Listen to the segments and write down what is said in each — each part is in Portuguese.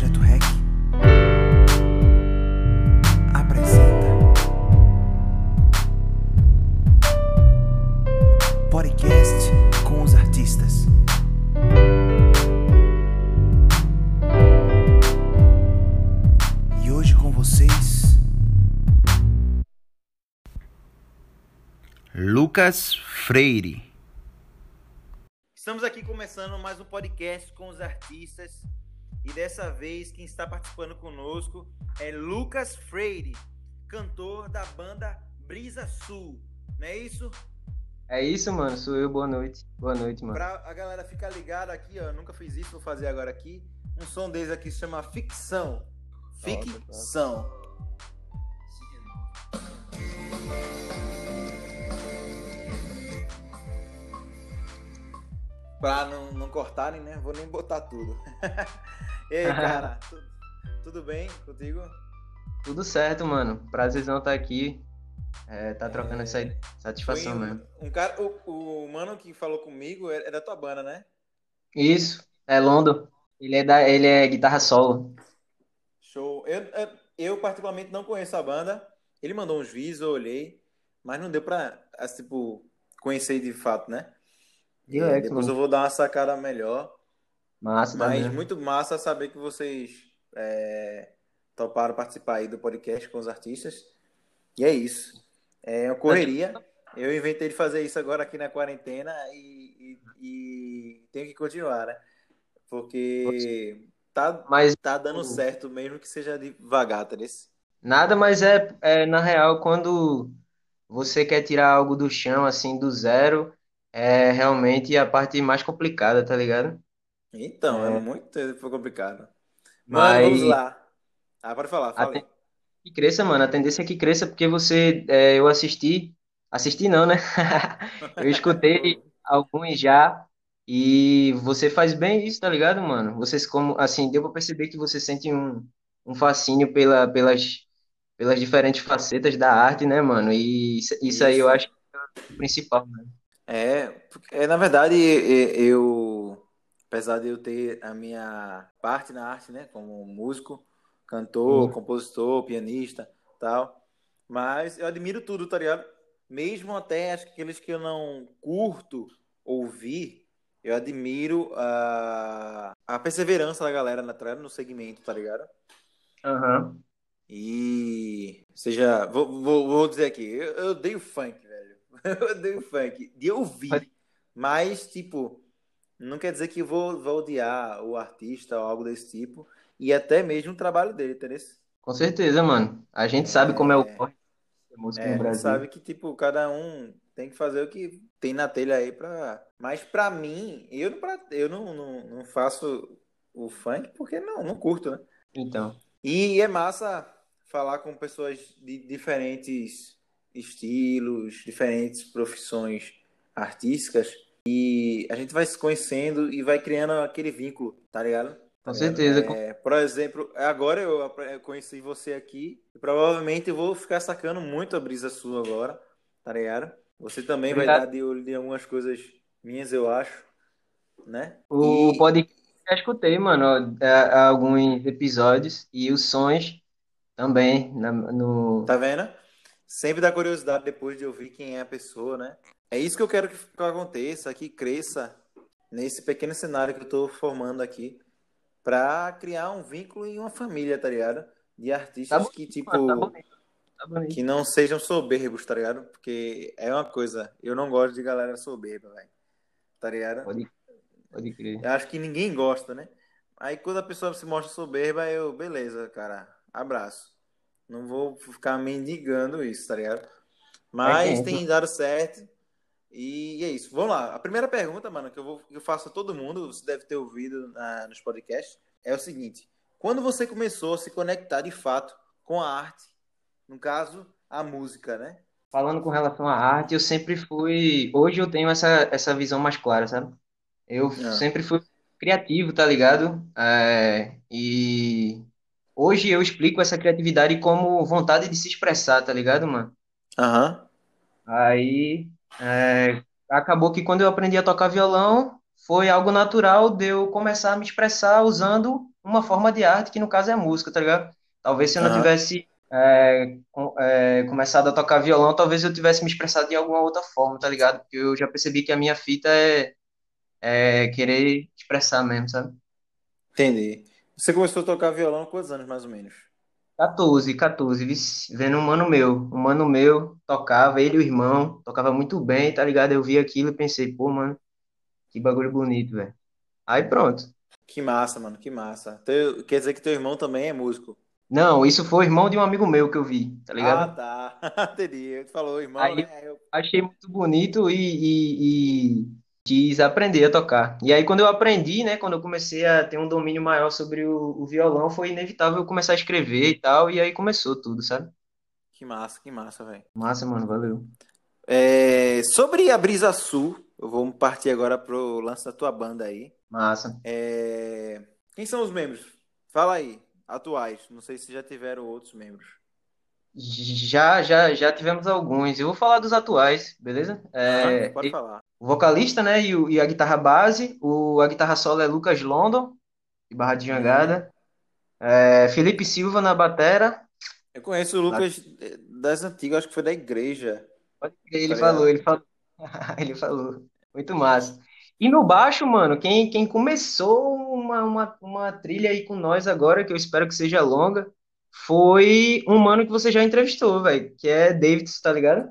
Projeto REC apresenta podcast com os artistas. E hoje com vocês, Lucas Freire. Estamos aqui começando mais um podcast com os artistas e dessa vez quem está participando conosco é Lucas Freire, cantor da banda Brisa Sul, não é isso? É isso, mano. Sou eu. Boa noite. Boa noite, mano. Pra a galera ficar ligada aqui, ó, eu nunca fiz isso, vou fazer agora aqui. Um som deles aqui se chama Ficção. Ficção. Pra não, não cortarem, né? Vou nem botar tudo. e aí, cara? tu- tudo bem contigo? Tudo certo, mano. Prazerzão estar aqui. É, tá trocando essa satisfação Foi mesmo. Um cara, o, o mano que falou comigo é, é da tua banda, né? Isso. É Londo. Ele é, da, ele é guitarra solo. Show. Eu, eu, eu, particularmente não conheço a banda. Ele mandou uns vídeos, eu olhei, mas não deu pra, assim, tipo, conhecer de fato, né? Deu É, depois eu vou dar uma sacada melhor. Massa, Mas muito massa saber que vocês é, toparam participar aí do podcast com os artistas. E é isso. É uma correria. Eu inventei de fazer isso agora aqui na quarentena e, e- e tenho que continuar, né? Porque tá, Mas tá dando certo, mesmo que seja devagar, tá nesse? nada mais é, é, na real, quando você quer tirar algo do chão, assim, do zero, é realmente a parte mais complicada, tá ligado? Então, é, É. muito foi complicado. Mas- Mano, vamos lá. Ah, pode falar, fala aí. Que cresça, mano. A tendência é que cresça porque você, é, eu assisti, assisti não, né? Eu escutei alguns já e você faz bem isso, tá ligado, mano? Vocês como, assim, deu pra perceber que você sente um, um fascínio pela, pelas, pelas diferentes facetas da arte, né, mano? E isso, isso aí eu Isso. acho que é o principal, né? É, é, na verdade, eu, apesar de eu ter a minha parte na arte, né, como músico, cantor, Sim. compositor, pianista, tal, mas eu admiro tudo, tá ligado? Mesmo até acho que aqueles que eu não curto ouvir, eu admiro a, a perseverança da galera na, no segmento, tá ligado? Aham. E seja, vou, vou, vou dizer aqui, eu, eu odeio funk, velho. Eu odeio funk. De ouvir. Mas, tipo, não quer dizer que vou, vou odiar o artista ou algo desse tipo. E até mesmo o trabalho dele, entendeu? Com certeza, mano. A gente sabe como é o É. corre da música É, no a gente Brasil. sabe que, tipo, cada um tem que fazer o que tem na telha aí pra. Mas pra mim, eu, não, eu não, não, não faço o funk porque não, não curto, né? Então, E é massa falar com pessoas de diferentes estilos, diferentes profissões artísticas. E a gente vai se conhecendo e vai criando aquele vínculo, tá ligado? com certeza. É, por exemplo, agora eu eu conheci você aqui e provavelmente eu vou ficar sacando muito a brisa sua agora, tá ligado? Você também vai Obrigado. dar de olho em algumas coisas minhas, eu acho, né? O E- podcast já escutei, mano, é, alguns episódios e os sons também na- no Tá vendo? Sempre dá curiosidade depois de ouvir quem é a pessoa, né? É isso que eu quero que que aconteça, que cresça nesse pequeno cenário que eu tô formando aqui pra criar um vínculo e uma família, tá ligado? De artistas Tá que, tipo, tá bonito, tá bonito. que não sejam soberbos, tá ligado? Porque é uma coisa, eu não gosto de galera soberba, velho. Tá ligado? Pode, pode crer. Eu acho que ninguém gosta, né? Aí quando a pessoa se mostra soberba, eu, beleza, cara, abraço. Não vou ficar mendigando isso, tá ligado? Mas É, tem dado certo. E é isso. Vamos lá. A primeira pergunta, mano, que eu, vou, que eu faço a todo mundo, você deve ter ouvido na- nos podcasts, é o seguinte: quando você começou a se conectar de fato com a arte, no caso, a música, né? Falando com relação à arte, eu sempre fui. Hoje eu tenho essa, essa visão mais clara, sabe? Eu Ah. sempre fui criativo, tá ligado? É, e hoje eu explico essa criatividade como vontade de se expressar, tá ligado, mano? Aham. Aí é, acabou que quando eu aprendi a tocar violão, foi algo natural de eu começar a me expressar usando uma forma de arte, que no caso é a música, tá ligado? Talvez se eu não Aham. tivesse é, é, começado a tocar violão, talvez eu tivesse me expressado de alguma outra forma, tá ligado? Porque eu já percebi que a minha fita é, é querer expressar mesmo, sabe? Entendi. Você começou a tocar violão há quantos anos, mais ou menos? 14, 14, vixe, vendo um mano meu, um mano meu tocava, ele e o irmão, tocava muito bem, tá ligado? Eu vi aquilo e pensei, pô, mano, que bagulho bonito, velho. Aí pronto. Que massa, mano, que massa. Teu- quer dizer que teu irmão também é músico? Não, isso foi o irmão de um amigo meu que eu vi, tá Ah, ligado? tá. Entendi. Tu falou irmão, Aí né? eu- achei muito bonito e, e, e quis aprender a tocar. E aí quando eu aprendi, né, quando eu comecei a ter um domínio maior sobre o, o violão, foi inevitável eu começar a escrever e tal, e aí começou tudo, sabe? Que massa, que massa, velho. Massa, mano, valeu. É, sobre a Brisa Sul, vou partir agora pro lance da tua banda aí. Massa. É, Quem são os membros? Fala aí, atuais. Não sei se já tiveram outros membros. Já, já, já tivemos alguns. Eu vou falar dos atuais, beleza? É, pode falar. o vocalista, né, e, e a guitarra base, o, a guitarra solo é Lucas London, de Barra de Uhum. Jangada. É, Felipe Silva na batera. Eu conheço o Lucas das antigas, acho que foi da igreja, tá Ele falou, ele falou. Ele falou. Muito massa. E no baixo, mano, quem, quem começou uma, uma, uma trilha aí com nós agora, que eu espero que seja longa, foi um mano que você já entrevistou, velho, que é David, tá ligado?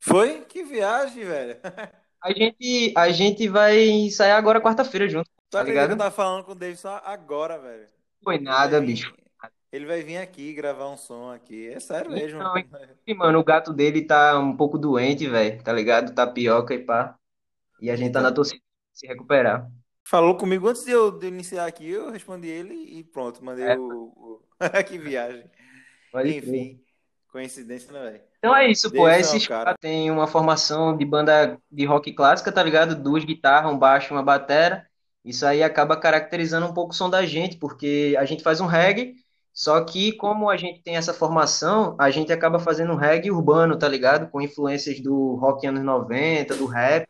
Foi? Que viagem, velho. A gente, a gente vai ensaiar agora quarta-feira junto, tá eu ligado? tava falando com o Davidson agora, velho? Foi nada, bicho. ele vai vir aqui gravar um som aqui. É sério mesmo. Então, inclusive, mano, o gato dele tá um pouco doente, velho, tá ligado? Tapioca e pá. E a gente tá na torcida se recuperar. Falou comigo antes de eu, de eu iniciar aqui, eu respondi ele e pronto, mandei É, o. que viagem. pode. Enfim, coincidência, né, velho? Então é isso, pô. Davidson é Esses caras têm uma formação de banda de rock clássica, tá ligado? Duas guitarras, um baixo uma batera. Isso aí acaba caracterizando um pouco o som da gente, porque a gente faz um reggae, só que como a gente tem essa formação, a gente acaba fazendo um reggae urbano, tá ligado? Com influências do rock anos 90, do rap.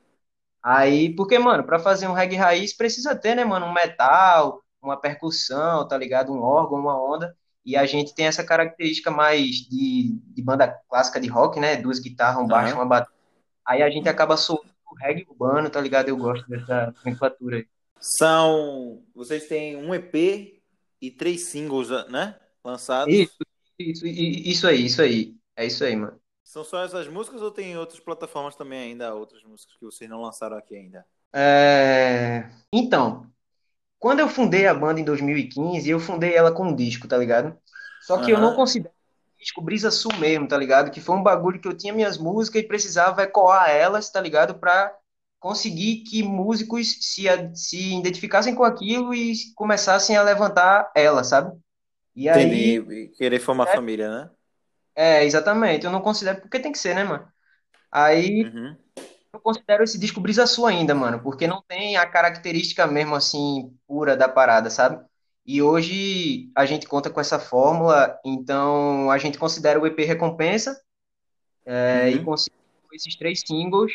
Aí, porque, mano, pra fazer um reggae raiz precisa ter, né, mano, um metal, uma percussão, tá ligado? Um órgão, uma onda. E a gente tem essa característica mais de, de banda clássica de rock, né? Duas guitarras, um baixo, uma bateria. Aí a gente acaba soltando o reggae urbano, tá ligado? Eu gosto dessa nomenclatura aí. São. Vocês têm um EP e três singles, né? Lançados. Isso, isso, isso aí, isso aí. É isso aí, mano. São só essas músicas ou tem outras plataformas também ainda, outras músicas que vocês não lançaram aqui ainda? É... Então, quando eu fundei a banda em 2015, eu fundei ela com um disco, tá ligado? Só que eu não considero disco Brisa Sul mesmo, tá ligado? Que foi um bagulho que eu tinha minhas músicas e precisava ecoar elas, tá ligado? Pra conseguir que músicos se, se identificassem com aquilo e começassem a levantar ela, sabe? E aí, Entendi. E Querer formar família, né? É, exatamente, eu não considero, porque tem que ser, né, mano? Aí Uhum. eu considero esse disco Brisa Sua ainda, mano, porque não tem a característica mesmo assim pura da parada, sabe? E hoje a gente conta com essa fórmula, então a gente considera o EP Recompensa é, e Uhum. conseguiu esses três singles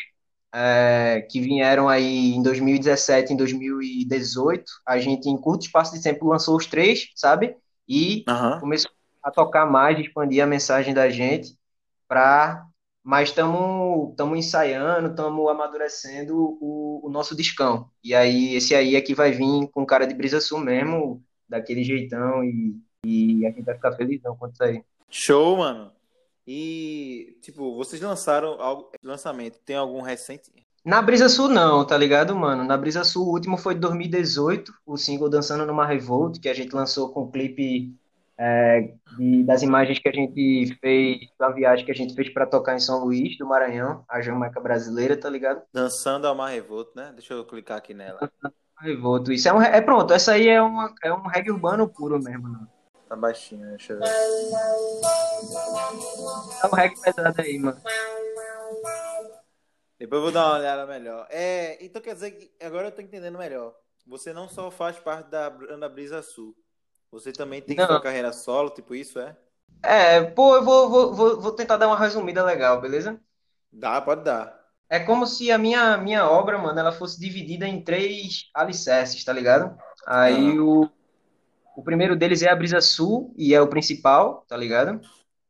é, que vieram aí em 2017 e em 2018. A gente, em curto espaço de tempo, lançou os três, sabe? E Aham. começou a tocar mais, expandir a mensagem da gente para mas estamos ensaiando, estamos amadurecendo o, o nosso discão. E aí, esse aí é que vai vir com cara de brisa sul mesmo, daquele jeitão, e, e a gente vai ficar felizão quando sair. Show, mano. E, tipo, vocês lançaram algo, lançamento, tem algum recente? Na Brisa Sul, não, tá ligado, mano? Na Brisa Sul, o último foi de 2018, o single Dançando numa Revolt, que a gente lançou com o clipe é, de- das imagens que a gente fez, da viagem que a gente fez para tocar em São Luís, do Maranhão, a Jamaica brasileira, tá ligado? Dançando ao Mar Revolto, né? Deixa eu clicar aqui nela. Revolto. Isso é um. É pronto, essa aí é, uma, é um reggae urbano puro mesmo, né? Tá baixinho, deixa eu ver. É um reggae pesado aí, mano. Depois eu vou dar uma olhada melhor. É, então quer dizer que agora eu tô entendendo melhor. Você não só faz parte da Ana Brisa Sul, você também tem sua Não. carreira solo, tipo isso, é? É, pô, eu vou, vou, vou, vou tentar dar uma resumida legal, beleza? Dá, pode dar. é como se a minha, minha obra, mano, ela fosse dividida em três alicerces, tá ligado? Aí o, o primeiro deles é a Brisa Sul, e é o principal, tá ligado?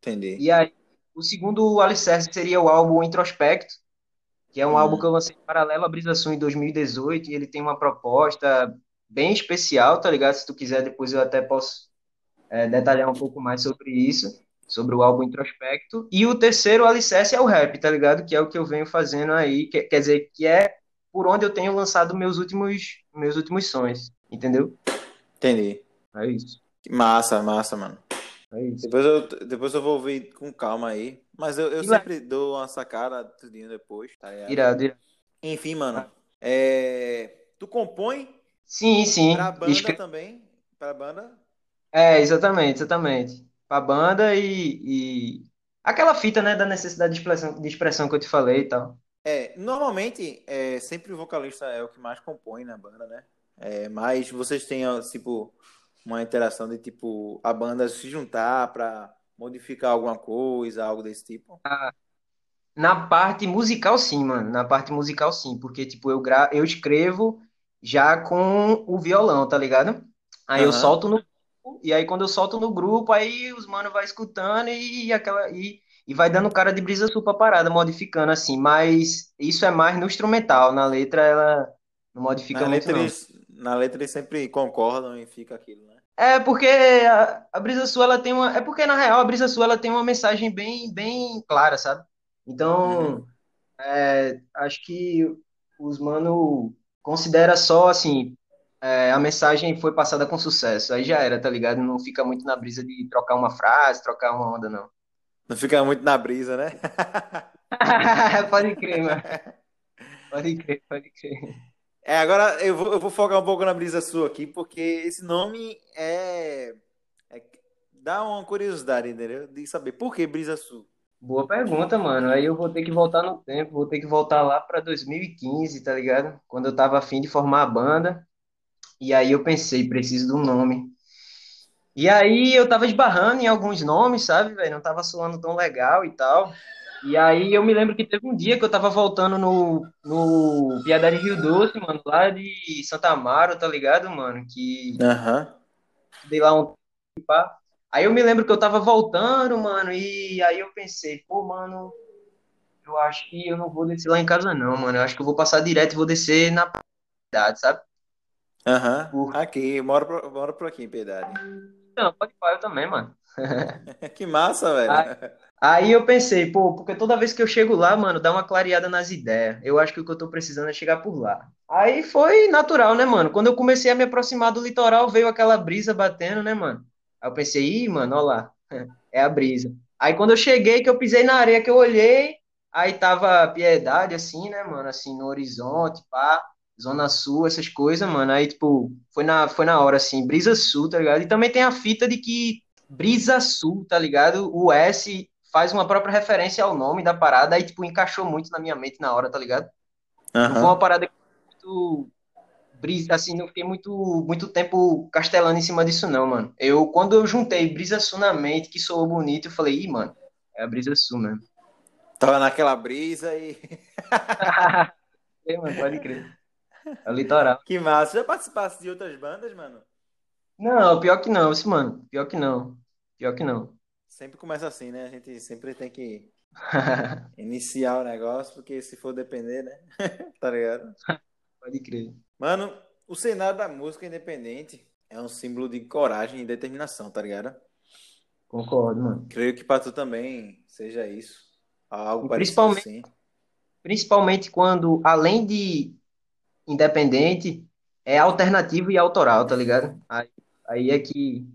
entendi. E aí o segundo alicerce seria o álbum Introspecto, que é um álbum que eu Hum, lancei em paralelo à Brisa Sul em 2018, e dezoito, e ele tem uma proposta bem especial, tá ligado? Se tu quiser, depois eu até posso é, detalhar um pouco mais sobre isso, sobre o álbum Introspecto. E o terceiro alicerce é o rap, tá ligado? Que é o que eu venho fazendo aí, que- quer dizer, que é por onde eu tenho lançado meus últimos, meus últimos sons, entendeu? entendi. É isso, Que massa, massa, mano. é isso. Depois eu, depois eu vou ouvir com calma aí. Mas eu, eu E lá, sempre dou uma sacada tudinho depois, tá ligado? irado, irado. Enfim, mano. É... Tu compõe Sim, sim. pra banda também? Pra banda? É, exatamente, exatamente. Pra banda e, e aquela fita, né, da necessidade de expressão, de expressão que eu te falei e tal. É, normalmente, é, sempre o vocalista é o que mais compõe na banda, né? É, mas vocês têm, ó, tipo, uma interação de, tipo, a banda se juntar pra modificar alguma coisa, algo desse tipo? Na parte musical, sim, mano. Na parte musical, sim, porque, tipo, eu, gra... eu escrevo já com o violão, tá ligado? Aí eu Aham. solto no grupo, e aí quando eu solto no grupo, aí os mano vai escutando e aquela e, e vai dando cara de brisa sul pra parada, modificando assim. Mas isso é mais no instrumental, na letra ela não modifica Na muito, letra, eles, na letra eles sempre concordam e fica aquilo, né? É porque a, a Brisa Sul ela tem uma. É porque na real a Brisa Sul ela tem uma mensagem bem, bem clara, sabe? Uhum. Então, é, acho que os mano considera só assim, é, a mensagem foi passada com sucesso. Aí já era, tá ligado? Não fica muito na brisa de trocar uma frase, trocar uma onda, não. Não fica muito na brisa, né? Pode crer, mano. Pode crer, pode crer. É, agora eu vou, eu vou focar um pouco na brisa sua aqui, porque esse nome é, é- dá uma curiosidade, entendeu? De saber por que brisa sul. Boa pergunta, mano. Aí eu vou ter que voltar no tempo, vou ter que voltar lá pra 2015, tá ligado? Quando eu tava afim de formar a banda. E aí eu pensei, preciso de um nome. E aí eu tava esbarrando em alguns nomes, sabe, velho? Não tava soando tão legal e tal. E aí eu me lembro que teve um dia que eu tava voltando no, no Piedade Rio Doce, mano, lá de Santa Amaro, tá ligado, mano? Que Aham. dei lá um pá. Aí eu me lembro que eu tava voltando, mano, e aí eu pensei, pô, mano, eu acho que eu não vou descer lá em casa, não, mano. Eu acho que eu vou passar direto e vou descer na cidade, sabe? Aham. Por... Aqui, moro por, moro por aqui, em Piedade. Não, pode falar, eu também, mano. Que massa, velho. Aí eu pensei, pô, porque toda vez que eu chego lá, mano, dá uma clareada nas ideias. Eu acho que o que eu tô precisando é chegar por lá. Aí foi natural, né, mano? Quando eu comecei a me aproximar do litoral, veio aquela brisa batendo, né, mano? Aí eu pensei, ih, mano, ó lá, é a brisa. Aí quando eu cheguei, que eu pisei na areia, que eu olhei, aí tava Piedade, assim, né, mano, assim, no horizonte, pá, Zona Sul, essas coisas, mano. Aí, tipo, foi na, foi na hora, assim, brisa sul, tá ligado? E também tem a fita de que Brisa Sul, tá ligado? O S faz uma própria referência ao nome da parada, aí, tipo, encaixou muito na minha mente na hora, tá ligado? Não foi uma parada muito assim, não fiquei muito, muito tempo castelando em cima disso, não, mano. Eu, quando eu juntei Brisa Sul na mente, que soou bonito, eu falei, ih, mano, é a Brisa Sul mesmo. Tava naquela brisa e. Mano, pode crer. É o litoral. Que massa. Já participasse de outras bandas, mano? Não, pior que não, esse, mano. Pior que não. Pior que não. Sempre começa assim, né? A gente sempre tem que iniciar o negócio, porque se for depender, né? Tá ligado? Pode crer. Mano, o cenário da música independente é um símbolo de coragem e determinação, tá ligado? Concordo, mano. Creio que pra tu também seja isso. Algo principalmente, assim. principalmente quando, além de independente, é alternativo e autoral, tá ligado? Aí, aí é que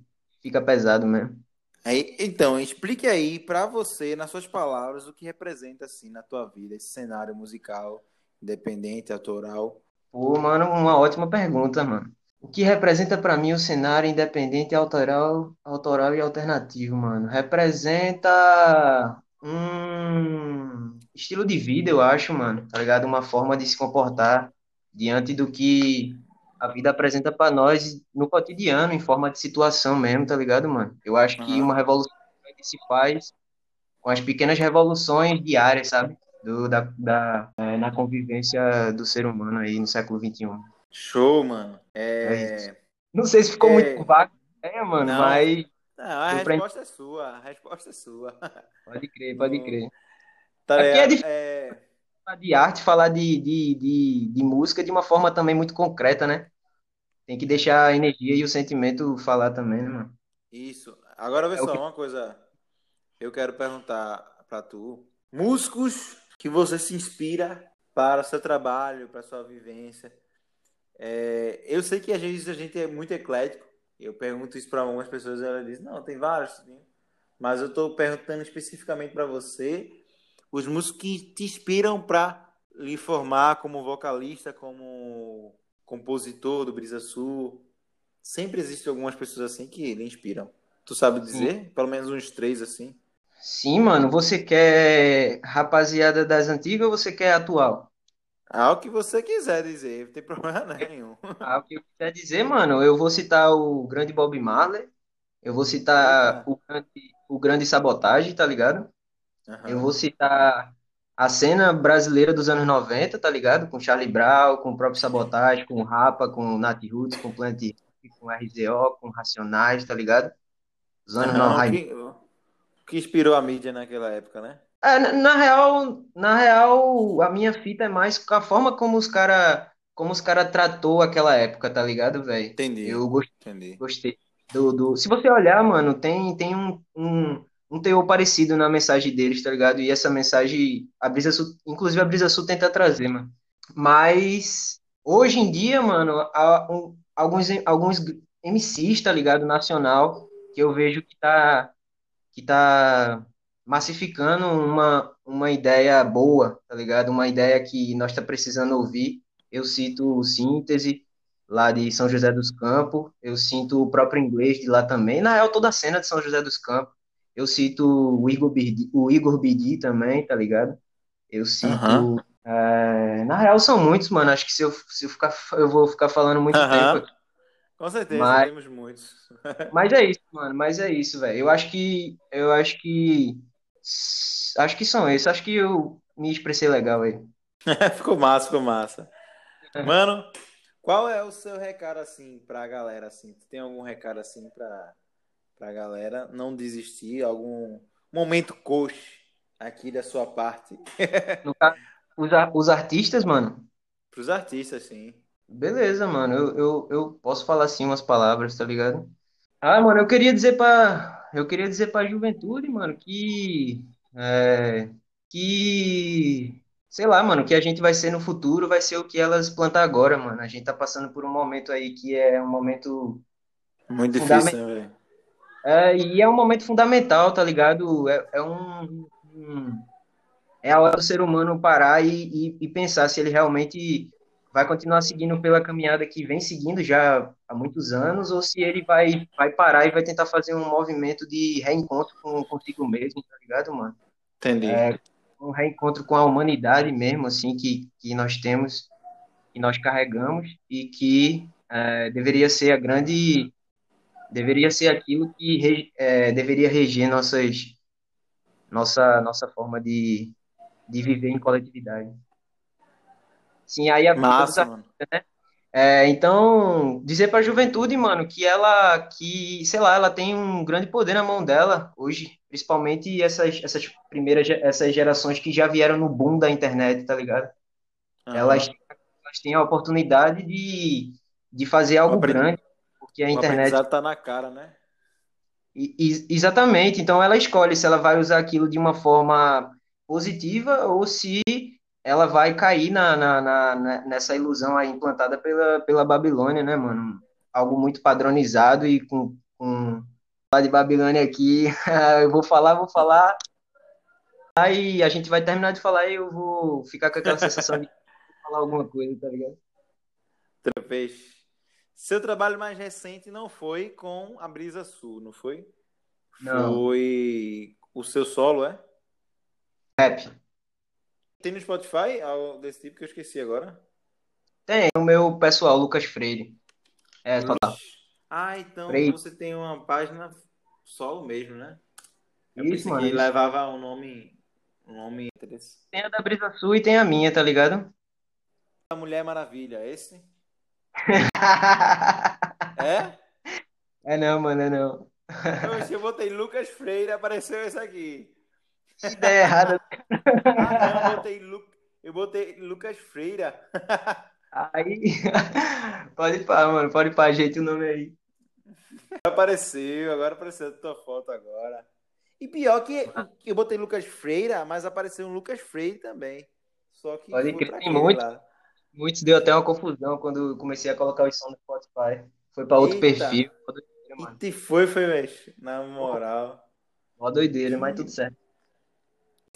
fica pesado mesmo. Aí, então, explique aí pra você, nas suas palavras, o que representa assim na tua vida esse cenário musical independente, autoral. Pô, mano, uma ótima pergunta, mano. O que representa pra mim o cenário independente, autoral, autoral e alternativo, mano? Representa um estilo de vida, eu acho, mano, tá ligado? Uma forma de se comportar diante do que a vida apresenta pra nós no cotidiano, em forma de situação mesmo, tá ligado, mano? Eu acho que uma revolução se faz com as pequenas revoluções diárias, sabe? Do, da, da, é, na convivência do ser humano aí no século XXI. Show, mano. É. É... Não sei se ficou É. muito vago, é, mano, Não. mas Não, a resposta é sua. A resposta é sua. pode crer, pode crer. Tá Aqui é difícil. É... Falar de arte, falar de, de, de, de música de uma forma também muito concreta, né? Tem que deixar a energia e o sentimento falar também, né, mano? Isso. Agora vê É só, que- uma coisa. Eu quero perguntar pra tu. Músicos que você se inspira para o seu trabalho, para a sua vivência. É, eu sei que às vezes a gente é muito eclético. Eu pergunto isso para algumas pessoas e ela diz, não, tem vários. sim." Mas eu estou perguntando especificamente para você os músicos que te inspiram para lhe formar como vocalista, como compositor do Brisa Sul. Sempre existem algumas pessoas assim que lhe inspiram. Tu sabe dizer? Pelo menos uns três assim. Sim, mano, você quer rapaziada das antigas ou você quer atual? Ah, o que você quiser dizer, não tem problema nenhum. Ah, o que eu quiser dizer, mano, eu vou citar o grande Bob Marley, eu vou citar o grande, o grande Sabotagem, tá ligado? Aham. Eu vou citar a cena brasileira dos anos 90, tá ligado? Com Charlie Brown, com o próprio Sabotagem, com o Rapa, com o Nat Roots, com o Plant com o RZO, com Racionais, tá ligado? Os anos Aham, 90. Que, inspirou a mídia naquela época, né? É, na, na real, na real, a minha fita é mais com a forma como os cara, como os cara tratou aquela época, tá ligado, velho? Entendi. Eu gostei, Entendi. gostei do, do... Se você olhar, mano, tem, tem um, um, um teor parecido na mensagem deles, tá ligado? E essa mensagem, a Brisa Sul, inclusive a Brisa Sul tenta trazer, mano. Mas hoje em dia, mano, há um- alguns, alguns MCs, tá ligado, nacional, que eu vejo que tá, que tá massificando uma, uma ideia boa, tá ligado? Uma ideia que nós tá precisando ouvir. Eu cito o Síntese, lá de São José dos Campos, eu sinto o próprio inglês de lá também, na real, toda a cena de São José dos Campos. Eu cito o Igor Bidi, o Igor Bidi também, tá ligado? Eu cito. É, na real, são muitos, mano. Acho que se eu, se eu ficar, eu vou ficar falando muito tempo. Com certeza, Mas- temos muitos. Mas é isso, mano. Mas é isso, velho. Eu acho que. Eu acho que. Acho que são esses. Acho que eu me expressei legal aí. Ficou massa, ficou massa. Mano, qual é o seu recado assim pra galera assim? Tu tem algum recado assim pra, pra galera não desistir? Algum momento coach aqui da sua parte? Caso, os, os artistas, mano. Pros artistas, sim. Beleza, mano. Eu, eu, eu posso falar assim umas palavras, tá ligado? Ah, mano, eu queria dizer pra. Eu queria dizer pra juventude, mano, que. É, que. Sei lá, mano, que a gente vai ser no futuro, vai ser o que elas plantar agora, mano. A gente tá passando por um momento aí que é um momento. Muito difícil, né, velho? É, e é um momento fundamental, tá ligado? É, é um, um- É a hora do ser humano parar e, e, e pensar se ele realmente vai continuar seguindo pela caminhada que vem seguindo já há muitos anos, ou se ele vai, vai parar e vai tentar fazer um movimento de reencontro com consigo mesmo, tá ligado, mano? Entendi. É, um reencontro com a humanidade mesmo, assim, que, que nós temos, que nós carregamos, e que é, deveria ser a grande, deveria ser aquilo que é, deveria reger nossas, nossa, nossa forma de, de viver em coletividade. Sim, aí a Massa, mano. é, então, dizer para a juventude, mano, que ela, que, sei lá, ela tem um grande poder na mão dela hoje, principalmente essas, essas primeiras, essas gerações que já vieram no boom da internet, tá ligado? Aham. Elas, elas têm a oportunidade de, de fazer algo grande, porque a O internet tá na cara, né? e- e- Exatamente, então ela escolhe se ela vai usar aquilo de uma forma positiva ou se ela vai cair na, na, na- na- nessa ilusão aí implantada pela, pela Babilônia, né, mano? Algo muito padronizado e com, com falar de Babilônia aqui, eu vou falar, vou falar, aí a gente vai terminar de falar e eu vou ficar com aquela sensação de falar alguma coisa, tá ligado? Vez. Seu trabalho mais recente não foi com a Brisa Sul, não foi? Não. Foi o seu solo, é? Rap. Tem no Spotify algo desse tipo que eu esqueci agora? Tem o meu pessoal, Lucas Freire. É. Ah, então Freire. você tem uma página solo mesmo, né? Eu Isso, pensei mano, que levava um nome, um nome interessante. Tem a da Brisa Sul e tem a minha, tá ligado? A Mulher Maravilha, esse? É? É não, mano, é não. Oxe, eu botei Lucas Freire, apareceu esse aqui. Que ideia errada. Ah, não, eu botei, Lu... eu botei Lucas Freira. Aí. Pode pá, mano, pode pá, ajeita o nome aí. Apareceu, agora apareceu a tua foto agora. E pior que eu botei Lucas Freira, mas apareceu um Lucas Freire também. Só que Pode crer, tem muito. lá. Muitos deu até uma confusão quando comecei a colocar os sons no Spotify. Foi pra outro perfil. E mano. te foi, foi, mexe. Na moral. Mó doideira, mas tudo certo.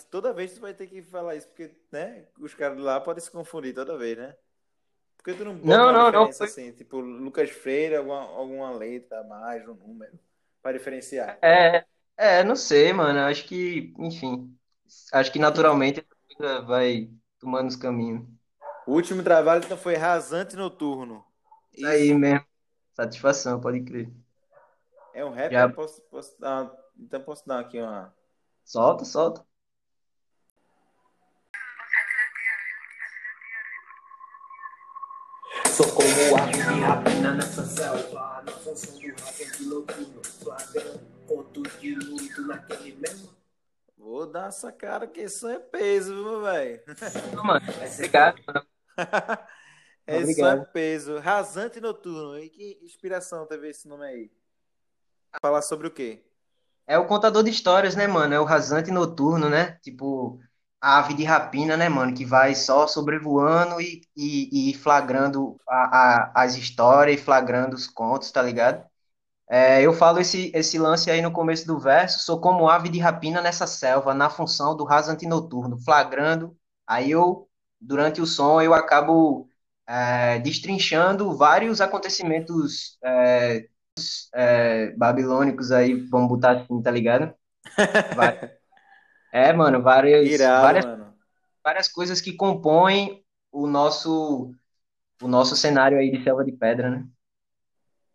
Toda vez tu vai ter que falar isso, porque, né? Os caras lá podem se confundir toda vez, né? Porque tu não bota Não, não, não, foi- assim, tipo, Lucas Freire, alguma, alguma letra a mais, um número, para diferenciar. É, é, não sei, mano. Acho que, enfim. Acho que naturalmente vai tomando os caminhos. O último trabalho então foi Rasante Noturno. Isso aí mesmo. Satisfação, pode crer. É um rap? Já- Posso, posso dar, então posso dar aqui uma. Solta, solta. Sou como ave de rapina nessa selva Na função do rap de noturno Flagrando contos de luto naquele mesmo Vou dar essa cara que isso é peso, viu, velho? Mano. Obrigado, mano. Isso Obrigado. é peso. Rasante Noturno. E que inspiração teve esse nome aí? Falar sobre o quê? É o contador de histórias, né, mano? É o rasante noturno, né? Tipo, ave de rapina, né, mano? Que vai só sobrevoando e, e, e flagrando a, a- as histórias, e flagrando os contos, tá ligado? É, eu falo esse, esse lance aí no começo do verso, sou como ave de rapina nessa selva, na função do rasante noturno, flagrando. Aí eu, durante o som, eu acabo é, destrinchando vários acontecimentos é, é, babilônicos aí, vamos botar assim, tá ligado? Va- É, mano, várias, Irado, várias, mano. várias coisas que compõem o nosso, o nosso cenário aí de selva de pedra, né?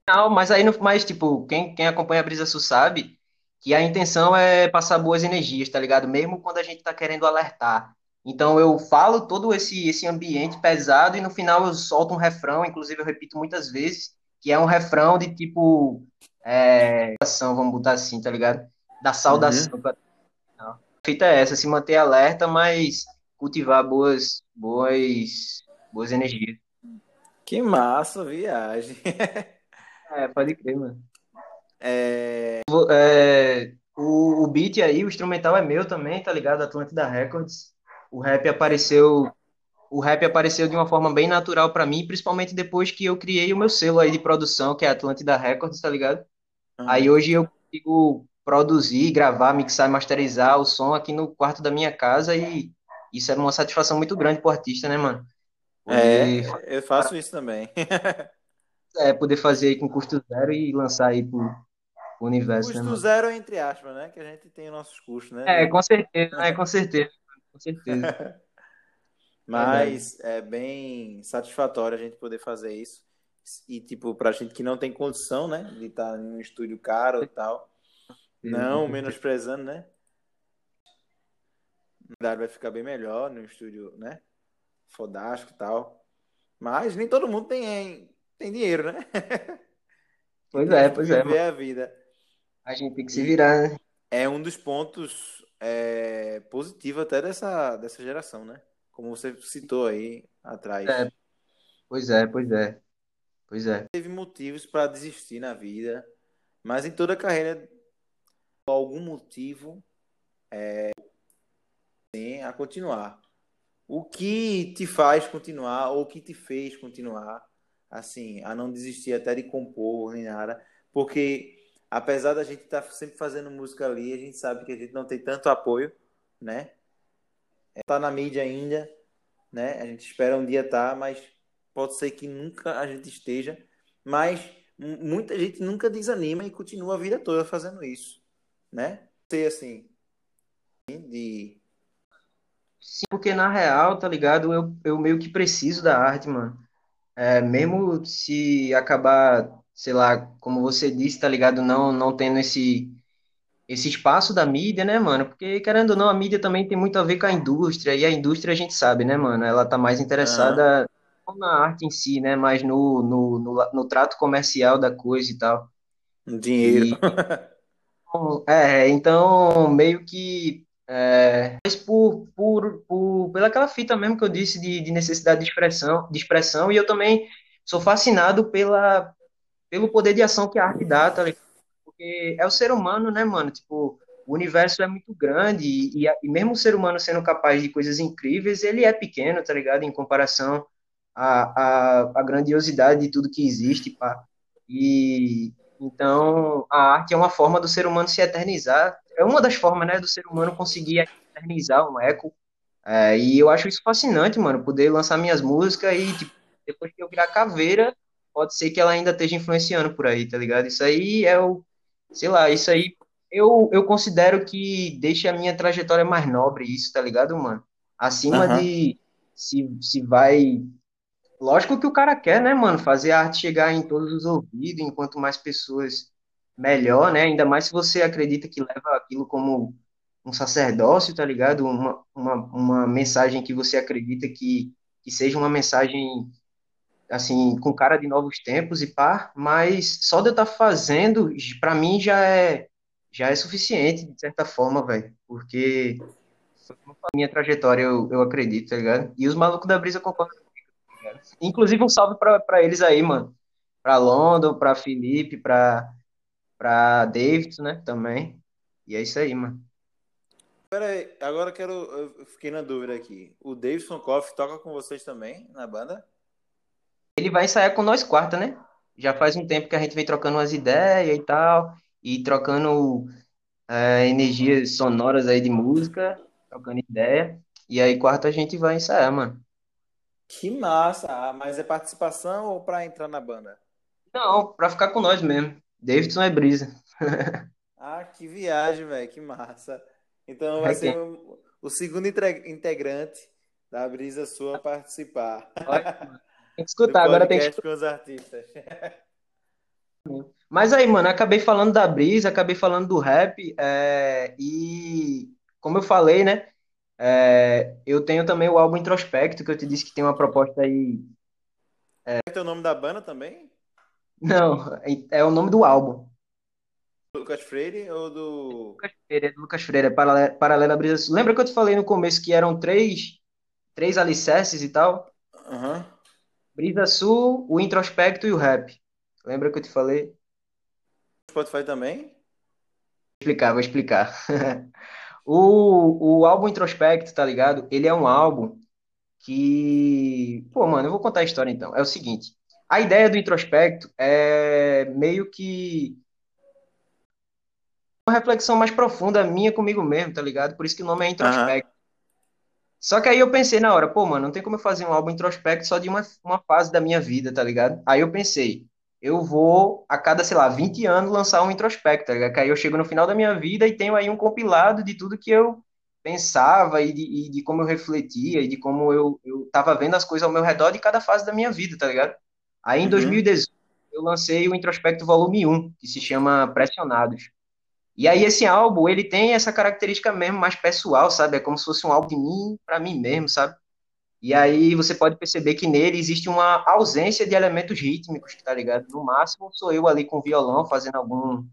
Não, mas aí, mas, tipo, quem, quem acompanha a Brisa Sul sabe que a intenção é passar boas energias, tá ligado? Mesmo quando a gente tá querendo alertar. Então eu falo todo esse, esse ambiente pesado e no final eu solto um refrão, inclusive eu repito muitas vezes, que é um refrão de tipo, é, vamos botar assim, tá ligado? Da saudação. pra- A fita é essa, se manter alerta, mas cultivar boas, boas, boas energias. Que massa, viagem. É, pode crer, mano. É, É, o, o beat aí, o instrumental é meu também, tá ligado? Atlântida Records. O rap apareceu, o rap apareceu de uma forma bem natural pra mim, principalmente depois que eu criei o meu selo aí de produção, que é Atlântida Records, tá ligado? Aí hoje eu consigo produzir, gravar, mixar e masterizar o som aqui no quarto da minha casa e isso é uma satisfação muito grande pro artista, né, mano? Poder, é, eu faço isso também. é, poder fazer aí com custo zero e lançar aí pro, pro universo, né, Custo mano? zero, entre aspas, né? Que a gente tem os nossos custos, né? É, com certeza, é, com certeza, com certeza. Mas é bem satisfatório a gente poder fazer isso. E, tipo, pra gente que não tem condição, né? De estar em um estúdio caro e tal. Não menosprezando, né? Vai ficar bem melhor no estúdio, né? Fodástico e tal. Mas nem todo mundo tem, tem dinheiro, né? Pois é, pois é, Viver a vida. A gente tem que se virar, né? É um dos pontos é, positivos até dessa, dessa geração, né? Como você citou aí atrás. É. Pois é, pois é. Pois é. Teve motivos para desistir na vida, mas em toda a carreira, por algum motivo, é, a continuar. O que te faz continuar, ou o que te fez continuar, assim, a não desistir até de compor nem nada, porque apesar da gente estar sempre fazendo música ali, a gente sabe que a gente não tem tanto apoio, né? Tá na mídia ainda, né? A gente espera um dia estar, mas pode ser que nunca a gente esteja, mas mu- muita gente nunca desanima e continua a vida toda fazendo isso, né? Ser assim, de Sim, porque na real, tá ligado? Eu, eu meio que preciso da arte, mano. É, mesmo se acabar, sei lá, como você disse, tá ligado? Não, não tendo esse, esse espaço da mídia, né, mano? Porque, querendo ou não, a mídia também tem muito a ver com a indústria, e a indústria a gente sabe, né, mano? Ela tá mais interessada não na arte em si, né, mas no, no, no, no trato comercial da coisa e tal. Dinheiro. E, é, então, meio que, é, mas por, por, por, pela aquela fita mesmo que eu disse de, de necessidade de expressão, de expressão, e eu também sou fascinado pela, pelo poder de ação que a arte dá, tá ligado? Porque é o ser humano, né, mano? Tipo, o universo é muito grande e, e, e mesmo o ser humano sendo capaz de coisas incríveis, ele é pequeno, tá ligado? Em comparação à, à, à grandiosidade de tudo que existe, pá. E então a arte é uma forma do ser humano se eternizar. É uma das formas, né, do ser humano conseguir eternizar um eco. É, e eu acho isso fascinante, mano, poder lançar minhas músicas e, tipo, depois que eu virar caveira, pode ser que ela ainda esteja influenciando por aí, tá ligado? Isso aí é o sei lá, isso aí eu, eu considero que deixa a minha trajetória mais nobre, isso, tá ligado, mano? Acima Aham. de se, se vai. Lógico que o cara quer, né, mano? Fazer a arte chegar em todos os ouvidos, enquanto mais pessoas, melhor, né? Ainda mais se você acredita que leva aquilo como um sacerdócio, tá ligado? Uma, uma, uma mensagem que você acredita que, que seja uma mensagem assim, com cara de novos tempos e pá, mas só de eu estar fazendo, pra mim já é já é suficiente, de certa forma, velho, porque minha trajetória, eu, eu acredito, tá ligado? E os malucos da brisa concordam ligado? Inclusive um salve pra, pra eles aí, mano. Pra London, pra Felipe, pra, pra Davidson, né, também. E é isso aí, mano. Pera aí, agora eu quero. Eu fiquei na dúvida aqui. O Davidson Koff toca com vocês também na banda? Ele vai ensaiar com nós quarta, né? Já faz um tempo que a gente vem trocando umas ideias e tal, e trocando é, energias sonoras aí de música, trocando ideia. E aí, quarta a gente vai ensaiar, mano. Que massa! Ah, mas é participação ou pra entrar na banda? Não, pra ficar com nós mesmo. Davidson é brisa. Ah, que viagem, velho, que massa. Então vai É ser o, o segundo integrante da Brisa Sua participar. Tem que escutar, agora tem que com os artistas. Mas aí, mano, acabei falando da brisa, acabei falando do rap, é, e como eu falei, né? É, eu tenho também o álbum Introspecto, que eu te disse que tem uma proposta aí. Qual é o nome da banda também? Não, é o nome do álbum. Lucas Freire ou do. Lucas Freire, é do Lucas Freire, é Paralela, Paralela Brisa Sul. Lembra que eu te falei no começo que eram três, três alicerces e tal? Aham. Brisa Sul, o Introspecto e o Rap. Lembra que eu te falei? Vou Spotify também? explicar, vou explicar. O, o álbum Introspecto, tá ligado? Ele é um álbum que. Pô, mano, eu vou contar a história então. É o seguinte: a ideia do Introspecto é meio que uma reflexão mais profunda minha comigo mesmo, tá ligado? Por isso que o nome é. Introspecto. Só que aí eu pensei na hora, pô, mano, não tem como eu fazer um álbum introspecto só de uma, uma fase da minha vida, tá ligado? Aí eu pensei, eu vou a cada, sei lá, 20 anos lançar um introspecto, tá ligado? Que aí eu chego no final da minha vida e tenho aí um compilado de tudo que eu pensava e de, e de como eu refletia e de como eu, eu tava vendo as coisas ao meu redor de cada fase da minha vida, tá ligado? Aí em Uhum. 2018 eu lancei o Introspecto Volume um que se chama Pressionados. E aí esse álbum, ele tem essa característica mesmo mais pessoal, sabe? É como se fosse um álbum de mim para mim mesmo, sabe? E aí você pode perceber que nele existe uma ausência de elementos rítmicos, tá ligado? No máximo sou eu ali com violão fazendo algum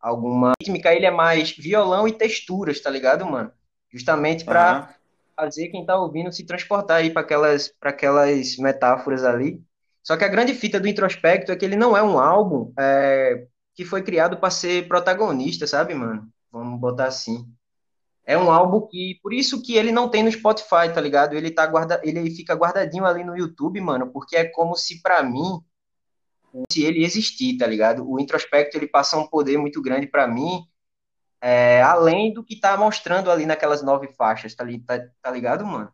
alguma rítmica, ele é mais violão e texturas, tá ligado, mano? Justamente para Aham. fazer quem tá ouvindo se transportar aí para aquelas para aquelas metáforas ali. Só que a grande fita do Introspecto é que ele não é um álbum é, que foi criado para ser protagonista, sabe, mano? Vamos botar assim. É um álbum que, por isso que ele não tem no Spotify, tá ligado? Ele tá guarda, ele fica guardadinho ali no YouTube, mano, porque é como se pra mim, se ele existir, tá ligado? O introspecto ele passa um poder muito grande pra mim, é, além do que tá mostrando ali naquelas nove faixas, tá, tá, tá ligado, mano?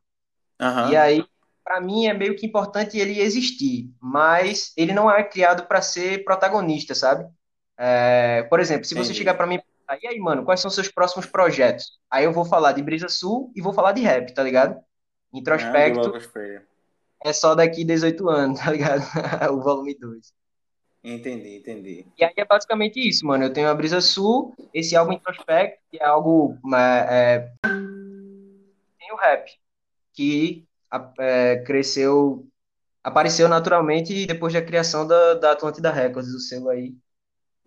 E Aham. aí, pra mim é meio que importante ele existir, mas ele não é criado pra ser protagonista, sabe? É, por exemplo, se você chegar pra mim e perguntar, e aí, mano, quais são os seus próximos projetos? Aí eu vou falar de Brisa Sul e vou falar de rap, tá ligado? Introspecto Freire. é só daqui 18 anos, tá ligado? O volume 2. Entendi, entendi. E aí é basicamente isso, mano. Eu tenho a Brisa Sul, esse álbum introspecto, que é algo. É, tem o rap, que é, cresceu, apareceu naturalmente depois da criação da, da Atlântida Records, do selo aí.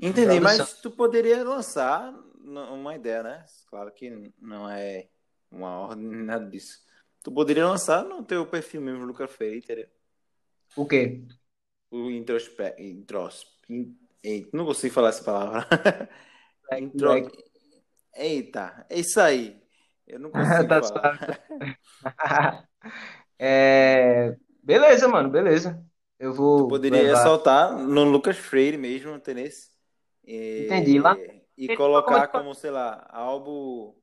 Entendi, mas tu poderia lançar uma ideia, né? Claro que não é uma ordem nem nada disso. Tu poderia lançar no teu perfil mesmo, Lucas Freire, entendeu? O quê? O introspe... intros... in- Eita, não consigo falar essa palavra. Intro... Eita, é isso aí. Eu não consigo Tá falar. É, beleza, mano, beleza. Eu vou Poderia levar- soltar no Lucas Freire mesmo, entendeu? E... Entendi, lá- E colocar como, sei lá, algo...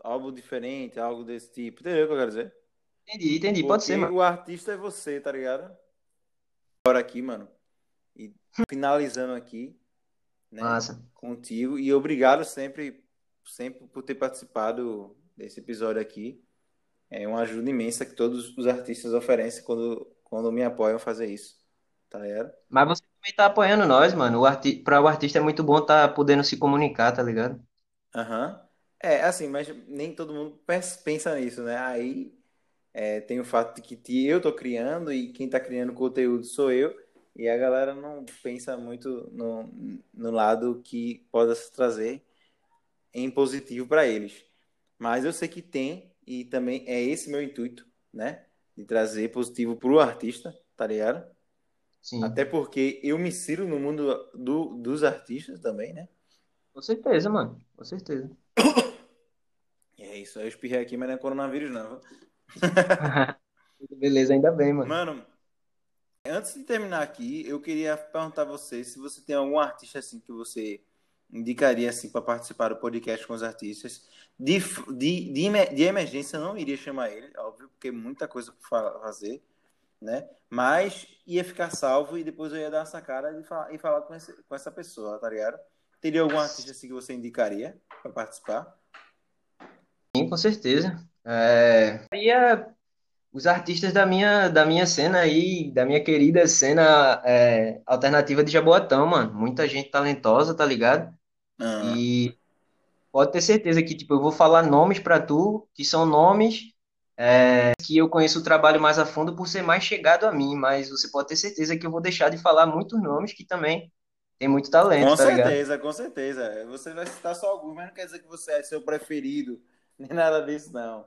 Algo diferente, algo desse tipo. Entendeu o que eu quero dizer? Entendi, entendi. Pode ser, Porque mano. o artista é você, tá ligado? Agora aqui, mano. E finalizando aqui, né, Massa. contigo. E obrigado sempre, sempre por ter participado desse episódio aqui. É uma ajuda imensa que todos os artistas oferecem quando, quando me apoiam a fazer isso. Tá ligado? Mas você também tá apoiando nós, mano. O arti... Para o artista é muito bom tá podendo se comunicar, tá ligado? Aham. É, assim, mas nem todo mundo pens- pensa nisso, né? Aí é, tem o fato de que eu tô criando e quem tá criando conteúdo sou eu, e a galera não pensa muito no, no lado que possa se trazer em positivo para eles. Mas eu sei que tem, e também é esse meu intuito, né? De trazer positivo pro artista, tá ligado? Sim, Até porque eu me insiro no mundo do, dos artistas também, né? com certeza, mano. Com certeza. E é isso, eu espirrei aqui, mas não é coronavírus, não. Beleza, ainda bem, mano. Mano, antes de terminar aqui, eu queria perguntar a você se você tem algum artista assim que você indicaria assim para participar do podcast com os artistas. De, de, de, de emergência, eu não iria chamar ele, óbvio, porque muita coisa para fazer, né? Mas ia ficar salvo e depois eu ia dar essa cara e falar, e falar com, esse, com essa pessoa, tá ligado? Teria algum artista assim que você indicaria para participar? Sim, com certeza. É... Seria os artistas da minha, da minha cena aí, da minha querida cena é, alternativa de Jaboatão, mano. Muita gente talentosa, tá ligado? Ah, E pode ter certeza que, tipo, eu vou falar nomes pra tu, que são nomes é, que eu conheço o trabalho mais a fundo por ser mais chegado a mim, mas você pode ter certeza que eu vou deixar de falar muitos nomes que também tem muito talento, Com tá ligado? certeza, com certeza. Você vai citar só alguns, mas não quer dizer que você é seu preferido, nem nada disso, não.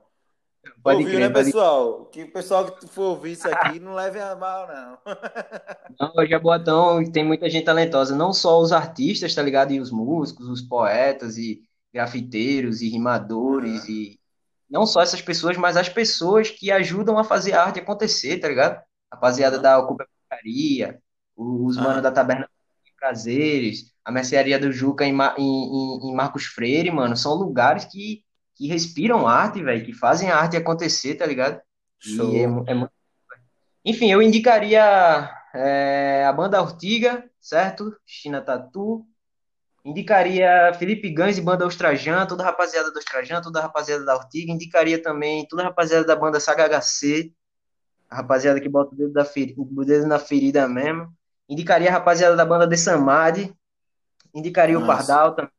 Pode Ouviu, crer, né, pode pessoal? Que o pessoal que for ouvir isso aqui não leve a mal, não. Não, Jaboatão tem muita gente talentosa, não só os artistas, tá ligado? E os músicos, os poetas e grafiteiros e rimadores Aham. e não só essas pessoas, mas as pessoas que ajudam a fazer a arte acontecer, tá ligado? Rapaziada Aham. da Ocupa Porcaria, os manos Aham. da Taberna de Prazeres, a Mercearia do Juca em, em, em- Marcos Freire, mano, são lugares que, que respiram arte, velho, que fazem a arte acontecer, tá ligado? E é, Show. mu- é muito enfim, eu indicaria é, a banda Ortiga, certo? China Tatu. Indicaria Felipe Gans e banda Ostrajan, toda a rapaziada do Ostrajan, toda a rapaziada da Ortiga. Indicaria também toda a rapaziada da banda Saga HC, a rapaziada que bota o dedo, da feri- o dedo na ferida mesmo. Indicaria a rapaziada da banda De Samad. Indicaria o Massa. Pardal também.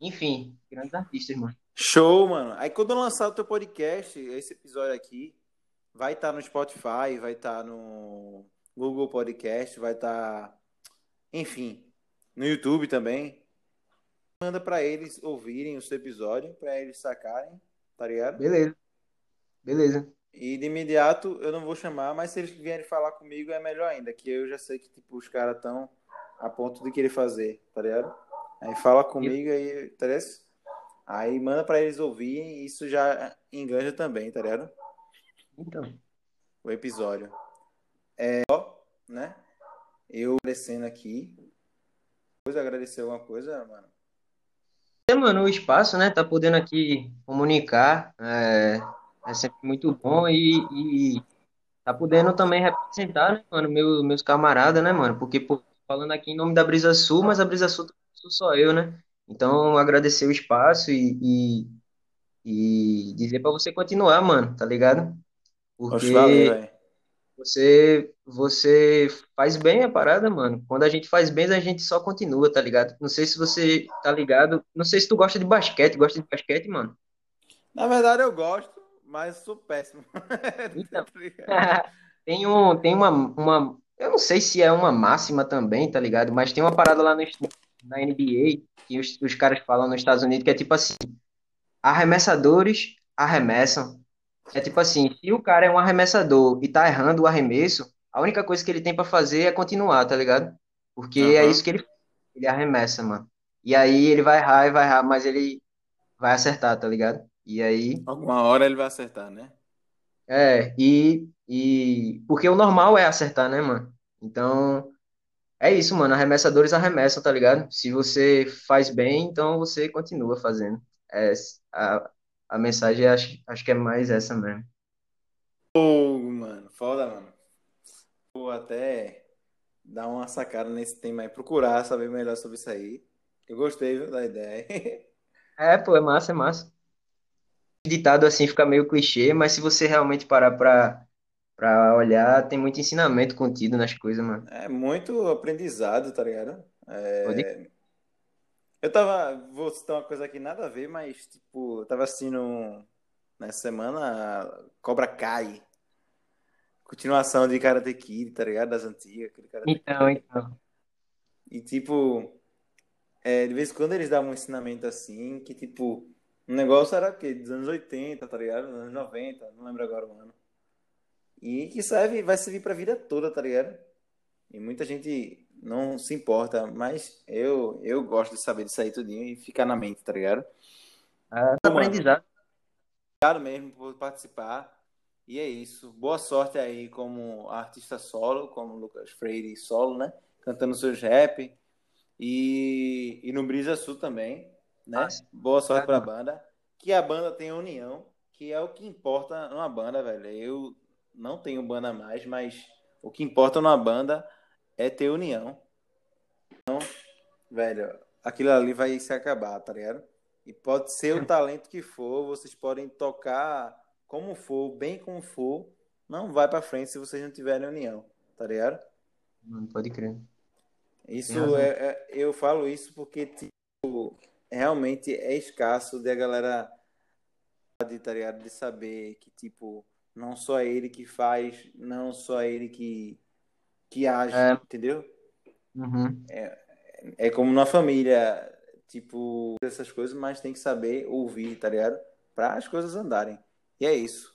Enfim, grandes artistas, mano. Show, mano. Aí quando eu lançar o teu podcast, esse episódio aqui, vai estar no Spotify, vai estar no Google Podcast, vai estar, enfim, no YouTube também. Manda pra eles ouvirem o seu episódio, pra eles sacarem, tá ligado? Beleza. Beleza. E de imediato eu não vou chamar, mas se eles vierem falar comigo é melhor ainda, que eu já sei que tipo, os caras estão a ponto de querer fazer, tá ligado? Aí fala comigo aí, tá ligado? Aí manda pra eles ouvirem e isso já enganja também, tá ligado? Então. O episódio. É, ó, né? Eu agradecendo aqui. Depois agradecer alguma coisa, mano. É, mano, o espaço, né? Tá podendo aqui comunicar. É, é sempre muito bom e, e tá podendo também representar, né, mano, meu, meus camaradas, né, mano? Porque, pô, falando aqui em nome da Brisa Sul, mas a Brisa Sul sou só eu, né? Então, agradecer o espaço e, e, e dizer pra você continuar, mano, tá ligado? Oxe, valeu, Porque. Você, você faz bem a parada, mano. Quando a gente faz bem, a gente só continua, tá ligado? Não sei se você tá ligado. Não sei se tu gosta de basquete. Gosta de basquete, mano? Na verdade, eu gosto, mas sou péssimo. Então, tem um, tem uma, uma. Eu não sei se é uma máxima também, tá ligado? Mas tem uma parada lá no, na NBA que os, os caras falam nos Estados Unidos que é tipo assim: arremessadores arremessam. É tipo assim, se o cara é um arremessador e tá errando o arremesso, a única coisa que ele tem pra fazer é continuar, tá ligado? Porque é isso que ele ele arremessa, mano. E aí ele vai errar e vai errar, mas ele vai acertar, tá ligado? E aí, Alguma hora ele vai acertar, né? é, e, e porque o normal é acertar, né, mano? Então, é isso, mano. Arremessadores arremessam, tá ligado? Se você faz bem, então você continua fazendo. É, a, a mensagem acho, acho que é mais essa mesmo. Pô, mano, foda, mano. Vou até dar uma sacada nesse tema aí, procurar saber melhor sobre isso aí. Eu gostei, viu, da ideia. É, pô, é massa, é massa. Ditado assim fica meio clichê, mas se você realmente parar pra, pra olhar, tem muito ensinamento contido nas coisas, mano. É muito aprendizado, tá ligado? Pode... Eu tava, vou citar uma coisa aqui nada a ver, mas tipo, eu tava assistindo nessa semana Cobra Kai, continuação de Karate Kid, tá ligado? Das antigas, Então, Kid. então. E tipo, é, de vez em quando eles davam um ensinamento assim, que tipo, o negócio era o quê? Dos anos 80, tá ligado? Dos anos 90, não lembro agora o ano. E que serve, vai servir pra vida toda, tá ligado? E muita gente não se importa, mas eu, eu gosto de saber disso aí tudinho e ficar na mente, tá ligado? É mano, aprendizado. obrigado mesmo por participar. E é isso. Boa sorte aí como artista solo, como Lucas Freire solo, né? Cantando seus rap. E, e no Brisa Sul também, né? Massa. Boa sorte pra Obrigado, mano. banda. Que a banda tenha união, que é o que importa numa banda, velho. Eu não tenho banda mais, mas o que importa numa banda é ter união. Velho, aquilo ali vai se acabar, tá ligado? E pode ser o talento que for, vocês podem tocar como for, bem como for, não vai pra frente se vocês não tiverem união, tá ligado? Mano, pode crer. Isso é, é- eu falo isso porque tipo, realmente é escasso de a galera de, tá ligado? de saber que tipo, não só é ele que faz, não só é ele que que age, É, entendeu? uhum. É como na família, tipo, essas coisas, mas tem que saber ouvir, tá ligado? Para as coisas andarem. E é isso.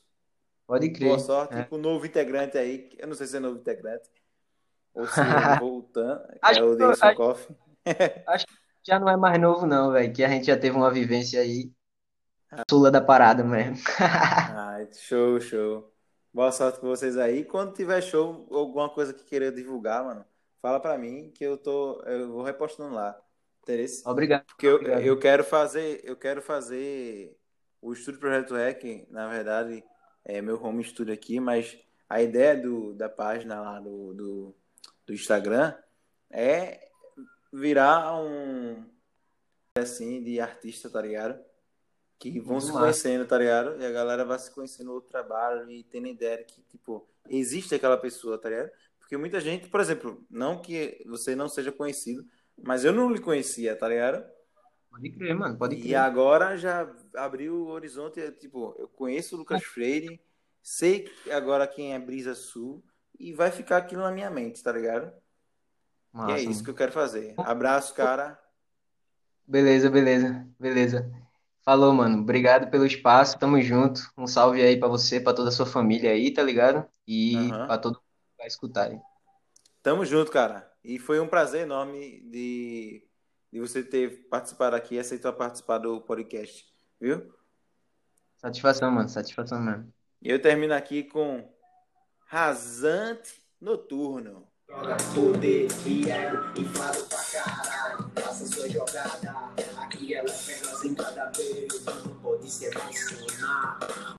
Pode Boa crer. sorte É. com o novo integrante aí. Eu não sei se é novo integrante ou se ele voltando. Acho É o que, Davidson acho, Koff. acho que já não é mais novo, não, velho. Que a gente já teve uma vivência aí, sula da parada mesmo. Ah, show, show. Boa sorte com vocês aí. Quando tiver show, alguma coisa que queira divulgar, mano, fala pra mim que eu tô, eu vou repostando lá. Interesse? Obrigado, Porque eu, obrigado. eu quero fazer, eu quero fazer o Estúdio Projeto Rec, na verdade, é meu home studio aqui, mas a ideia do, da página lá do, do, do Instagram é virar um assim de artista, tá ligado? Que vão Muito se massa. conhecendo, tá ligado? E a galera vai se conhecendo no outro trabalho e tendo ideia de que, tipo, existe aquela pessoa, tá ligado? Porque muita gente, por exemplo, não que você não seja conhecido, mas eu não lhe conhecia, tá ligado? Pode crer, mano, pode E crer. agora já abriu o horizonte, é, tipo, eu conheço o Lucas Freire, sei agora quem é Brisa Sul e vai ficar aquilo na minha mente, tá ligado? E é Massa, isso mano. que eu quero fazer. Abraço, cara. Beleza, beleza, beleza. Falou, mano. Obrigado pelo espaço. Tamo junto. Um salve aí pra você, pra toda a sua família aí, tá ligado? E Aham. pra todo mundo que vai escutar aí. Tamo junto, cara. E foi um prazer enorme de, de você ter participado aqui e aceitou participar do podcast, viu? Satisfação, mano. Satisfação mesmo. E eu termino aqui com Rasante Noturno. Joga poder é inflado pra caralho. Faça sua jogada. 写的西，那